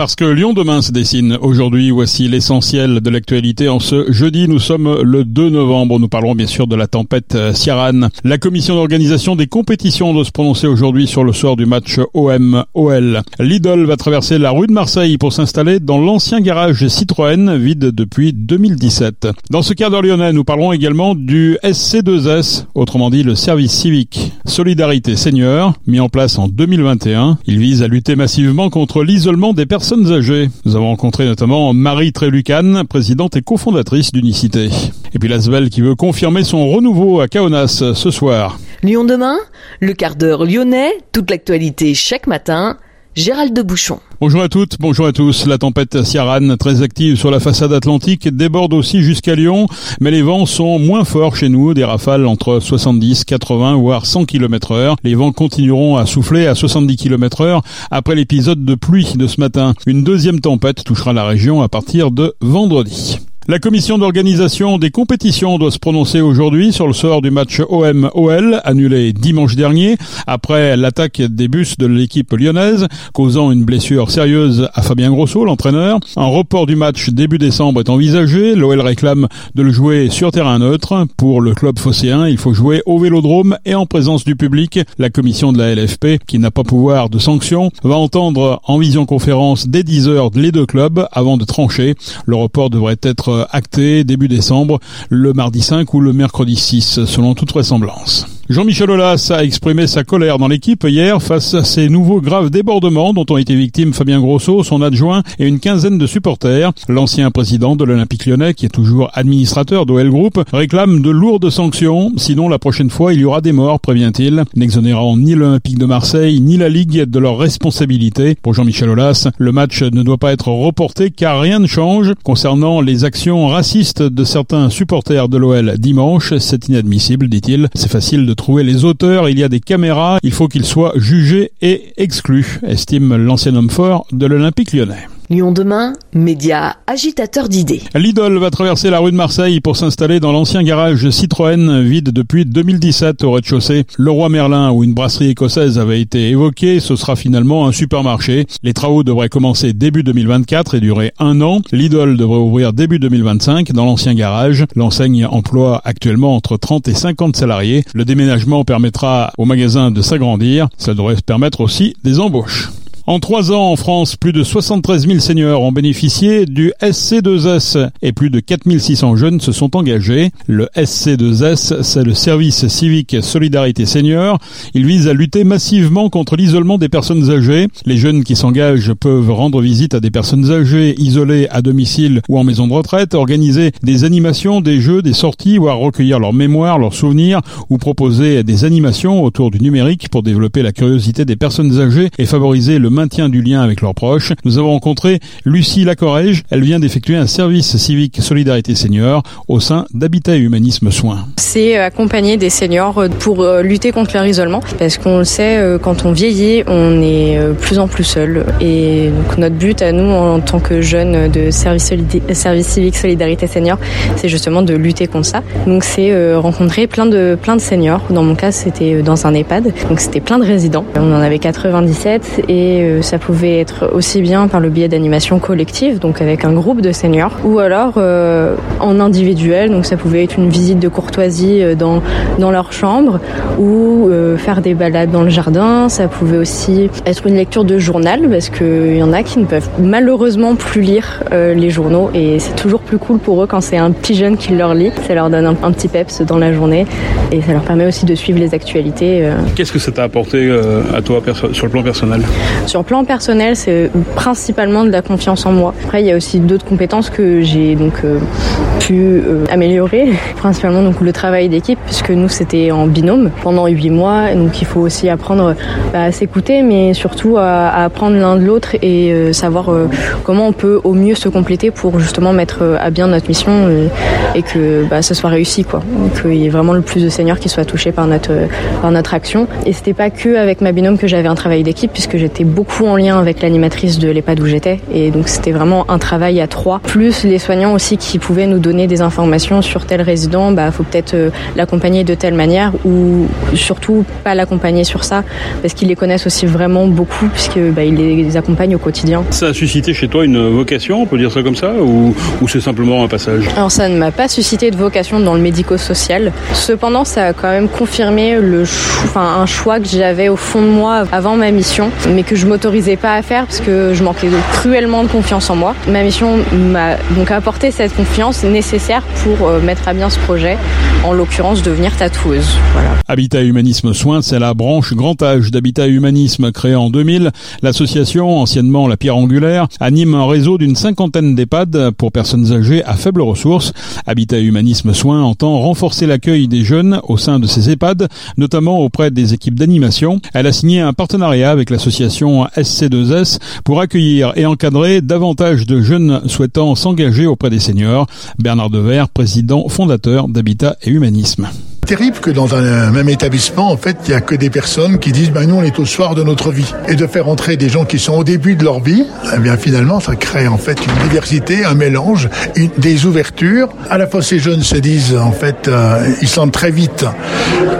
Parce que Lyon demain se dessine aujourd'hui, voici l'essentiel de l'actualité. En ce jeudi, nous sommes le 2 novembre. Nous parlerons bien sûr de la tempête Ciaran. La commission d'organisation des compétitions doit se prononcer aujourd'hui sur le sort du match OM-OL. Lidl va traverser la rue de Marseille pour s'installer dans l'ancien garage Citroën, vide depuis 2017. Dans ce d'heure lyonnais, nous parlerons également du SC2S, autrement dit le service civique Solidarité Senior, mis en place en 2021. Il vise à lutter massivement contre l'isolement des personnes âgées. Nous avons rencontré notamment Marie Trélucan, présidente et cofondatrice d'Unicité. Et puis Lasvel qui veut confirmer son renouveau à Kaunas ce soir. Lyon demain, le quart d'heure lyonnais, toute l'actualité chaque matin. Gérald de Bouchon. Bonjour à toutes, bonjour à tous. La tempête Ciaran, très active sur la façade atlantique, déborde aussi jusqu'à Lyon, mais les vents sont moins forts chez nous, des rafales entre 70, 80 voire 100 km heure. Les vents continueront à souffler à 70 km heure après l'épisode de pluie de ce matin. Une deuxième tempête touchera la région à partir de vendredi. La commission d'organisation des compétitions doit se prononcer aujourd'hui sur le sort du match OM-OL annulé dimanche dernier après l'attaque des bus de l'équipe lyonnaise causant une blessure sérieuse à Fabien Grosso, l'entraîneur. Un report du match début décembre est envisagé. L'OL réclame de le jouer sur terrain neutre. Pour le club phocéen, il faut jouer au vélodrome et en présence du public. La commission de la LFP, qui n'a pas pouvoir de sanction, va entendre en visioconférence dès 10 heures les deux clubs avant de trancher. Le report devrait être acté début décembre, le mardi 5 ou le mercredi 6, selon toute vraisemblance. Jean-Michel Aulas a exprimé sa colère dans l'équipe hier face à ces nouveaux graves débordements dont ont été victimes Fabien Grosso, son adjoint et une quinzaine de supporters. L'ancien président de l'Olympique lyonnais, qui est toujours administrateur d'OL Group, réclame de lourdes sanctions, sinon la prochaine fois il y aura des morts, prévient-il, n'exonérant ni l'Olympique de Marseille ni la Ligue de leurs responsabilités. Pour Jean-Michel Aulas, le match ne doit pas être reporté car rien ne change. Concernant les actions racistes de certains supporters de l'OL dimanche, c'est inadmissible, dit-il. C'est facile de trouver les auteurs, il y a des caméras, il faut qu'ils soient jugés et exclus, estime l'ancien homme fort de l'Olympique lyonnais. Lyon demain, média agitateur d'idées. Lidl va traverser la rue de Marseille pour s'installer dans l'ancien garage Citroën vide depuis 2017 au rez-de-chaussée. Le Roi Merlin où une brasserie écossaise avait été évoquée, ce sera finalement un supermarché. Les travaux devraient commencer début 2024 et durer un an. Lidl devrait ouvrir début 2025 dans l'ancien garage. L'enseigne emploie actuellement entre 30 et 50 salariés. Le déménagement permettra au magasin de s'agrandir. Ça devrait permettre aussi des embauches. En trois ans en France, plus de 73 000 seniors ont bénéficié du SC2S et plus de 4600 jeunes se sont engagés. Le SC2S, c'est le service civique Solidarité Senior. Il vise à lutter massivement contre l'isolement des personnes âgées. Les jeunes qui s'engagent peuvent rendre visite à des personnes âgées isolées à domicile ou en maison de retraite, organiser des animations, des jeux, des sorties, voire recueillir leurs mémoires, leurs souvenirs ou proposer des animations autour du numérique pour développer la curiosité des personnes âgées et favoriser le maintien du lien avec leurs proches. Nous avons rencontré Lucie Lacorège. Elle vient d'effectuer un service civique Solidarité Senior au sein d'Habitat et Humanisme Soins. C'est accompagner des seniors pour euh, lutter contre leur isolement parce qu'on le sait, euh, quand on vieillit, on est euh, plus en plus seul. Et donc notre but à nous en tant que jeunes de service, service civique Solidarité Senior, c'est justement de lutter contre ça. Donc c'est rencontrer plein de, plein de seniors. Dans mon cas, c'était dans un EHPAD. Donc c'était plein de résidents. On en avait 97 et ça pouvait être aussi bien par le biais d'animation collective, donc avec un groupe de seniors, ou alors euh, en individuel, donc ça pouvait être une visite de courtoisie euh, dans, dans leur chambre, ou euh, faire des balades dans le jardin, ça pouvait aussi être une lecture de journal, parce qu'il y en a qui ne peuvent malheureusement plus lire les journaux, et c'est toujours plus cool pour eux quand c'est un petit jeune qui leur lit, ça leur donne un, un, petit peps dans la journée, et ça leur permet aussi de suivre les actualités. Qu'est-ce que ça t'a apporté à toi sur le plan personnel? Sur plan personnel, c'est principalement de la confiance en moi. Après, il y a aussi d'autres compétences que j'ai donc euh, euh, améliorer, principalement donc le travail d'équipe, puisque nous c'était en binôme pendant huit mois. Donc il faut aussi apprendre bah, à s'écouter, mais surtout à, à apprendre l'un de l'autre et euh, savoir comment on peut au mieux se compléter pour justement mettre à bien notre mission et, que bah, ça soit réussi, quoi. Qu'il y ait vraiment le plus de seniors qui soient touchés par notre par notre action. Et c'était pas que avec ma binôme que j'avais un travail d'équipe, puisque j'étais beaucoup en lien avec l'animatrice de l'EHPAD où j'étais. Et donc c'était vraiment un travail à trois. Plus les soignants aussi qui pouvaient nous donner des informations sur tel résident, bah faut peut-être euh, l'accompagner de telle manière ou surtout pas l'accompagner sur ça parce qu'ils les connaissent aussi vraiment beaucoup puisque bah, ils les accompagnent au quotidien. Ça a suscité chez toi une vocation, on peut dire ça comme ça, ou, ou c'est simplement un passage? Alors ça ne m'a pas suscité de vocation dans le médico-social. Cependant, ça a quand même confirmé le enfin, un choix que j'avais au fond de moi avant ma mission, mais que je m'autorisais pas à faire parce que je manquais cruellement de confiance en moi. Ma mission m'a donc apporté cette confiance nécessaire pour euh, mettre à bien ce projet, en l'occurrence devenir tatoueuse. Habitat Humanisme Soins, c'est la branche grand âge d'Habitat Humanisme créée en 2000. L'association, anciennement la pierre angulaire, anime un réseau d'une cinquantaine d'EHPAD pour personnes âgées à faibles ressources. Habitat Humanisme Soins entend renforcer l'accueil des jeunes au sein de ces EHPAD, notamment auprès des équipes d'animation. Elle a signé un partenariat avec l'association SC2S pour accueillir et encadrer davantage de jeunes souhaitant s'engager auprès des seniors. Bernard Dever, président fondateur d'Habitat et Humanisme terrible que dans un même établissement, en fait, il n'y a que des personnes qui disent, ben nous, on est au soir de notre vie. Et de faire entrer des gens qui sont au début de leur vie, eh bien, finalement, ça crée, en fait, une diversité, un mélange, une, des ouvertures. À la fois, ces jeunes se disent, en fait, euh, ils sentent très vite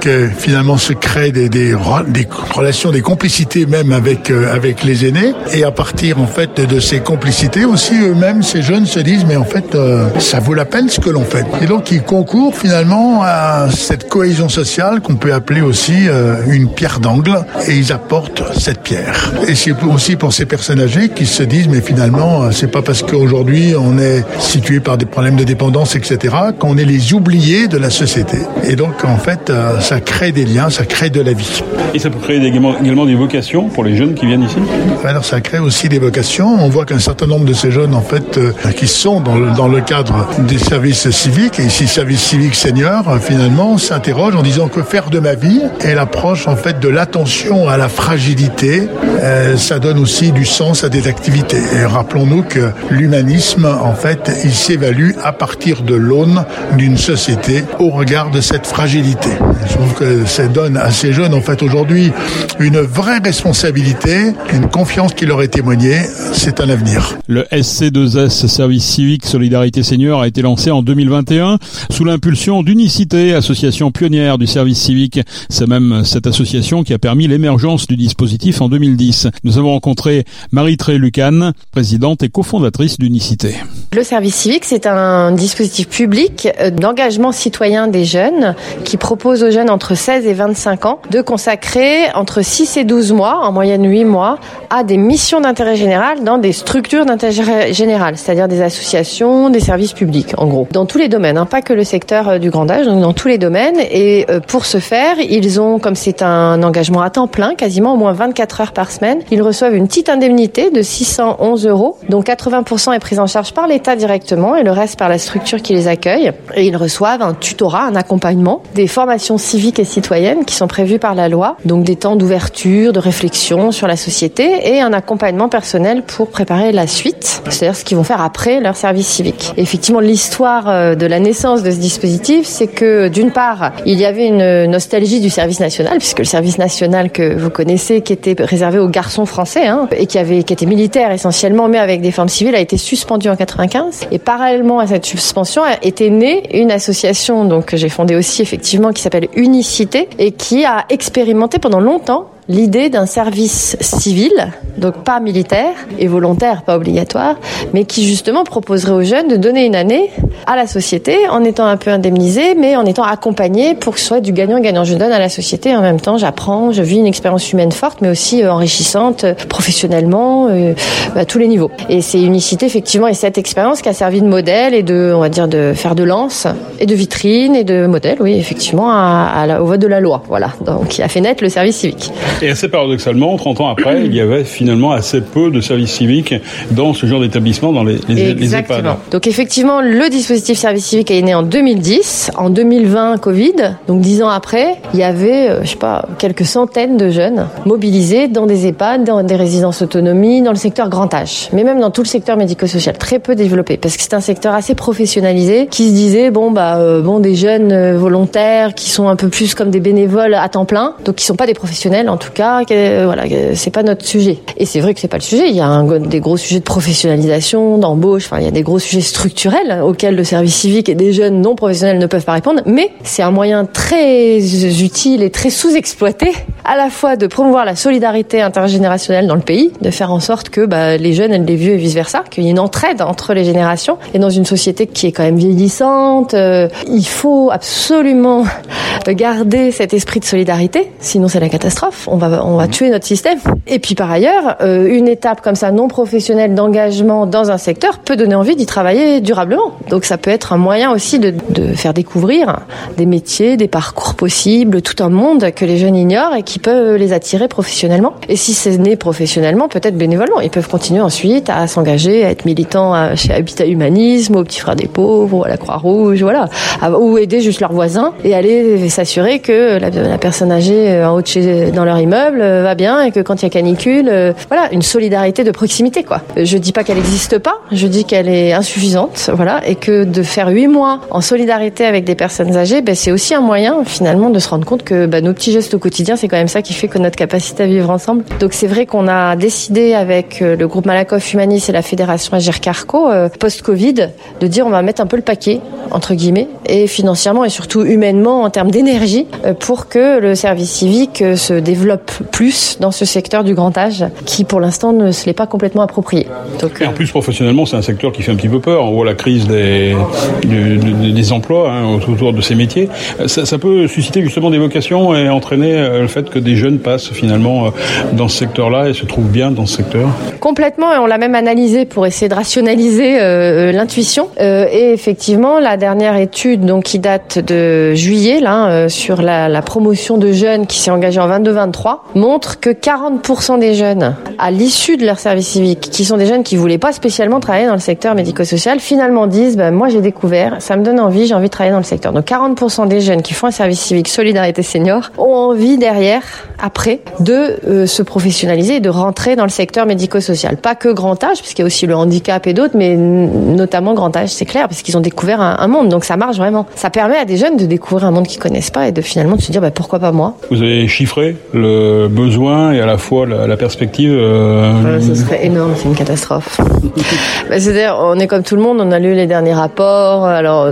que, finalement, se créent des, des, des relations, des complicités même avec, euh, avec les aînés. Et à partir, en fait, de ces complicités aussi, eux-mêmes, ces jeunes se disent, mais en fait, euh, ça vaut la peine ce que l'on fait. Et donc, ils concourent, finalement, à cette cohésion sociale qu'on peut appeler aussi euh, une pierre d'angle et ils apportent cette pierre. Et c'est aussi pour ces personnes âgées qui se disent mais finalement euh, c'est pas parce qu'aujourd'hui on est situé par des problèmes de dépendance etc qu'on est les oubliés de la société. Et donc en fait euh, ça crée des liens, ça crée de la vie. Et ça peut créer également, également des vocations pour les jeunes qui viennent ici? Alors ça crée aussi des vocations. On voit qu'un certain nombre de ces jeunes en fait qui sont dans le, dans le cadre des services civiques et ici service civique senior finalement s'interroge en disant que faire de ma vie et l'approche en fait de l'attention à la fragilité, euh, ça donne aussi du sens à des activités. Et rappelons-nous que l'humanisme en fait il s'évalue à partir de l'aune d'une société au regard de cette fragilité. Je trouve que ça donne à ces jeunes en fait aujourd'hui une vraie responsabilité, une confiance qui leur est témoignée. C'est un avenir. Le SC2S Service Civique Solidarité Senior a été lancé en 2021 sous l'impulsion d'Unicité, association pionnière du service civique. C'est même cette association qui a permis l'émergence du dispositif en 2010. Nous avons rencontré Marie-Tré Lucan, présidente et cofondatrice d'Unicité. Le service civique, c'est un dispositif public euh, d'engagement citoyen des jeunes qui propose aux jeunes entre 16 et 25 ans de consacrer entre 6 et 12 mois, en moyenne 8 mois, à des missions d'intérêt général dans des structures d'intérêt général, c'est-à-dire des associations, des services publics, en gros. Dans tous les domaines, hein, pas que le secteur euh, du grand âge, donc dans tous les domaines. Et euh, pour ce faire, ils ont, comme c'est un engagement à temps plein, quasiment au moins 24 heures par semaine, ils reçoivent une petite indemnité de 611 euros, dont 80% est prise en charge par l'État directement et le reste par la structure qui les accueille. Et ils reçoivent un tutorat, un accompagnement, des formations civiques et citoyennes qui sont prévues par la loi, donc des temps d'ouverture, de réflexion sur la société et un accompagnement personnel pour préparer la suite, c'est-à-dire ce qu'ils vont faire après leur service civique. effectivement, l'histoire euh, de la naissance de ce dispositif, c'est que d'une part, il y avait une nostalgie du service national, puisque le service national que vous connaissez, qui était réservé aux garçons français, hein, et qui avait, qui était militaire essentiellement, mais avec des formes civiles, a été suspendu en 95. Et parallèlement à cette suspension, a été née une association, donc que j'ai fondée aussi effectivement, qui s'appelle Unicité, et qui a expérimenté pendant longtemps l'idée d'un service civil, donc pas militaire et volontaire, pas obligatoire, mais qui justement proposerait aux jeunes de donner une année à la société en étant un peu indemnisé, mais en étant accompagné pour que ce soit du gagnant-gagnant. Je donne à la société en même temps j'apprends, je vis une expérience humaine forte, mais aussi euh, enrichissante euh, professionnellement euh, à tous les niveaux. Et c'est Unicité effectivement et cette expérience qui a servi de modèle et de, on va dire, de faire de lance et de vitrine et de modèle, oui, effectivement, à, à au vote de la loi. Voilà, donc qui a fait naître le service civique. Et assez paradoxalement, 30 ans après, il y avait finalement assez peu de services civiques dans ce genre d'établissement, dans les, les, les EHPAD. Donc effectivement, le dispositif service civique est né en 2010. En 2020, Covid, donc 10 ans après, il y avait, euh, je sais pas, quelques centaines de jeunes mobilisés dans des EHPAD, dans des résidences autonomie, dans le secteur grand âge, mais même dans tout le secteur médico-social, très peu développé, parce que c'est un secteur assez professionnalisé, qui se disait, bon, bah, euh, bon, des jeunes euh, volontaires qui sont un peu plus comme des bénévoles à temps plein, donc qui sont pas des professionnels en tout tout cas, voilà, c'est pas notre sujet. Et c'est vrai que c'est pas le sujet. Il y a des gros sujets de professionnalisation, d'embauche. Enfin, il y a des gros sujets structurels auxquels le service civique et des jeunes non professionnels ne peuvent pas répondre. Mais c'est un moyen très utile et très sous-exploité, à la fois de promouvoir la solidarité intergénérationnelle dans le pays, de faire en sorte que bah, les jeunes aident les vieux et vice versa, qu'il y ait une entraide entre les générations. Et dans une société qui est quand même vieillissante, euh, il faut absolument garder cet esprit de solidarité, sinon c'est la catastrophe. Va on va mmh. tuer notre système. Et puis par ailleurs, euh, une étape comme ça non professionnelle d'engagement dans un secteur peut donner envie d'y travailler durablement. Donc ça peut être un moyen aussi de, de faire découvrir des métiers, des parcours possibles, tout un monde que les jeunes ignorent et qui peut les attirer professionnellement. Et si c'est né professionnellement, peut-être bénévolement. Ils peuvent continuer ensuite à s'engager, à être militants chez Habitat Humanisme, au Petit Frère des Pauvres, à la Croix-Rouge, voilà, ou aider juste leurs voisins et aller s'assurer que la, personne âgée euh, en haut de chez, dans leur immeuble euh, va bien et que quand il y a canicule, euh, voilà, une solidarité de proximité quoi. Je dis pas qu'elle n'existe pas, je dis qu'elle est insuffisante, voilà, et que de faire huit mois en solidarité avec des personnes âgées, ben, c'est aussi un moyen finalement de se rendre compte que ben, nos petits gestes au quotidien, c'est quand même ça qui fait que notre capacité à vivre ensemble. Donc c'est vrai qu'on a décidé avec le groupe Malakoff Humanis et la fédération Agir Carco post-Covid de dire on va mettre un peu le paquet entre guillemets et financièrement et surtout humainement en termes d'énergie euh, pour que le service civique euh, se développe plus dans ce secteur du grand âge qui pour l'instant ne se l'est pas complètement approprié. Donc, et en plus professionnellement c'est un secteur qui fait un petit peu peur. On voit la crise des, des, emplois hein, autour de ces métiers. Ça, ça, peut susciter justement des vocations et entraîner euh, le fait que des jeunes passent finalement dans ce secteur-là et se trouvent bien dans ce secteur. Complètement et on l'a même analysé pour essayer de rationaliser euh, l'intuition. Euh, et effectivement la dernière étude donc qui date de juillet là euh, sur la, la, promotion de jeunes qui s'est engagée en 22-23 montre que 40% des jeunes à l'issue de leur service civique, qui sont des jeunes qui voulaient pas spécialement travailler dans le secteur médico-social, finalement disent ben, moi j'ai découvert, ça me donne envie, j'ai envie de travailler dans le secteur. Donc 40% des jeunes qui font un service civique solidarité senior ont envie derrière, après, de euh, se professionnaliser et de rentrer dans le secteur médico-social. Pas que grand âge, puisqu'il y a aussi le handicap et d'autres, mais notamment grand âge, c'est clair, parce qu'ils ont découvert un, un monde. Donc ça marche vraiment. Ça permet à des jeunes de découvrir un monde qu'ils connaissent pas et de finalement de se dire bah, pourquoi pas moi? Vous avez chiffré le besoin et à la fois la, perspective. Euh... ce serait énorme, c'est une catastrophe. bah, C'est-à-dire, on est comme tout le monde, on a lu les derniers rapports. Alors,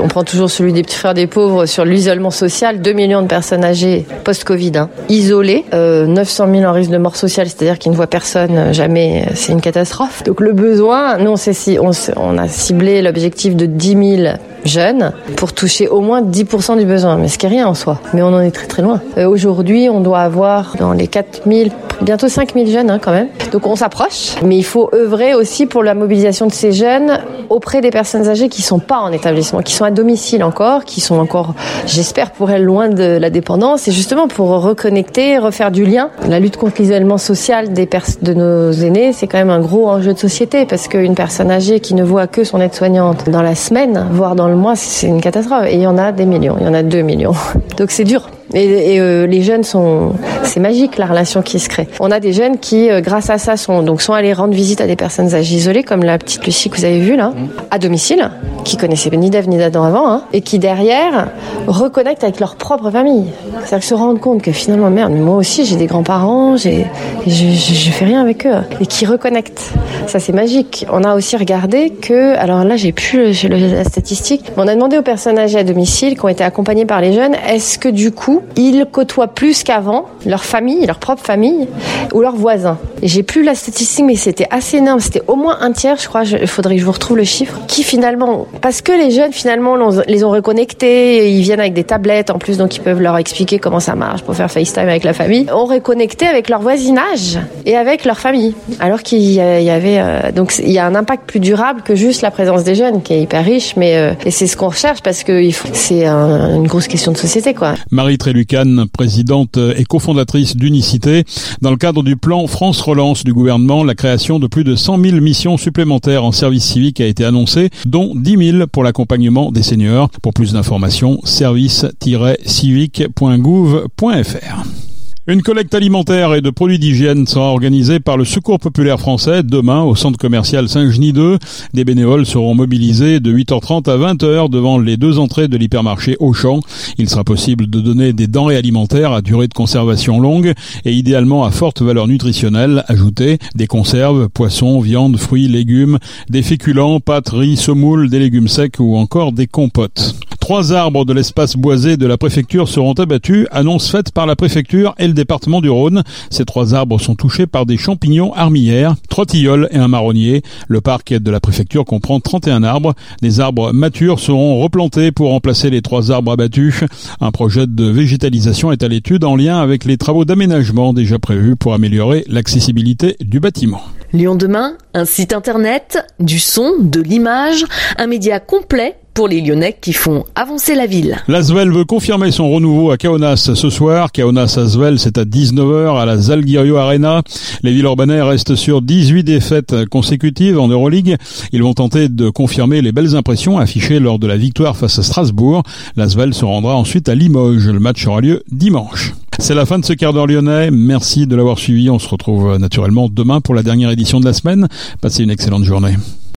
on prend toujours celui des petits frères des pauvres sur l'isolement social. 2 millions de personnes âgées post-Covid, hein, isolées, euh, 900 000 en risque de mort sociale, c'est-à-dire qu'ils ne voient personne euh, jamais. C'est une catastrophe. Donc le besoin, nous on, sait, on, on a ciblé l'objectif de 10 000 jeunes pour toucher au moins 10% du besoin, mais ce qui est rien en soi. Mais on en est très très loin. Euh, Aujourd'hui, on doit avoir dans les 4000, bientôt 5000 jeunes hein, quand même. Donc on s'approche, mais il faut œuvrer aussi pour la mobilisation de ces jeunes auprès des personnes âgées qui sont pas en établissement, qui sont à domicile encore, qui sont encore, j'espère pour elles, loin de la dépendance, et justement pour reconnecter, refaire du lien. La lutte contre l'isolement social des de nos aînés, c'est quand même un gros enjeu de société parce qu'une personne âgée qui ne voit que son aide-soignante dans la semaine, voire dans le mois, c'est une catastrophe. Et il y en a des millions, il y en a deux millions. Donc c'est dur. Et, et euh, les jeunes sont, c'est magique la relation qui se crée. On a des jeunes qui, euh, grâce à ça, sont donc sont allés rendre visite à des personnes âgées isolées, comme la petite Lucie que vous avez vue là, à domicile, qui connaissaient ni d'Ève ni d'Adam avant, hein, et qui derrière reconnectent avec leur propre famille. C'est-à-dire se rendent compte que finalement, merde, mais moi aussi j'ai des grands-parents, j'ai, je, je, je, fais rien avec eux, et qui reconnectent. Ça c'est magique. On a aussi regardé que, alors là j'ai plus la statistique, mais on a demandé aux personnes âgées à domicile qui ont été accompagnées par les jeunes, est-ce que du coup ils côtoient plus qu'avant leur famille, leur propre famille ou leurs voisins. J'ai plus la statistique, mais c'était assez énorme. C'était au moins un tiers, je crois. Il faudrait que je vous retrouve le chiffre. Qui finalement, parce que les jeunes finalement les ont reconnectés, ils viennent avec des tablettes en plus, donc ils peuvent leur expliquer comment ça marche pour faire FaceTime avec la famille. Ont reconnecté avec leur voisinage et avec leur famille. Alors qu'il y avait euh, donc il y a un impact plus durable que juste la présence des jeunes, qui est hyper riche, mais euh, et c'est ce qu'on recherche parce que c'est un, une grosse question de société, quoi. Marie Trélucan, présidente et cofondatrice d'Unicité, dans le cadre du plan France relance du gouvernement, la création de plus de 100 000 missions supplémentaires en service civique a été annoncée, dont 10 000 pour l'accompagnement des seniors. Pour plus d'informations, service-civique.gouv.fr. Une collecte alimentaire et de produits d'hygiène sera organisée par le Secours populaire français demain au centre commercial Saint-Genis 2. Des bénévoles seront mobilisés de 8h30 à 20h devant les deux entrées de l'hypermarché Auchan. Il sera possible de donner des denrées alimentaires à durée de conservation longue et idéalement à forte valeur nutritionnelle ajoutée, des conserves, poissons, viande, fruits, légumes, des féculents, pâtes, riz, semoule, des légumes secs ou encore des compotes. Trois arbres de l'espace boisé de la préfecture seront abattus, annonce faite par la préfecture département du Rhône. Ces trois arbres sont touchés par des champignons armillaires, trois tilleuls et un marronnier. Le parc de la préfecture comprend 31 arbres. Des arbres matures seront replantés pour remplacer les trois arbres abattus. Un projet de végétalisation est à l'étude en lien avec les travaux d'aménagement déjà prévus pour améliorer l'accessibilité du bâtiment. Lyon demain, un site internet, du son, de l'image, un média complet pour les Lyonnais qui font avancer la ville. L'Asvel veut confirmer son renouveau à Kaunas ce soir. Kaunas Asvel, c'est à 19h à la Zalgirio Arena. Les Villeurbanais restent sur 18 défaites consécutives en Euroleague. Ils vont tenter de confirmer les belles impressions affichées lors de la victoire face à Strasbourg. L'Asvel se rendra ensuite à Limoges. Le match aura lieu dimanche. C'est la fin de ce quart d'heure lyonnais. Merci de l'avoir suivi. On se retrouve naturellement demain pour la dernière édition de la semaine. Passez une excellente journée.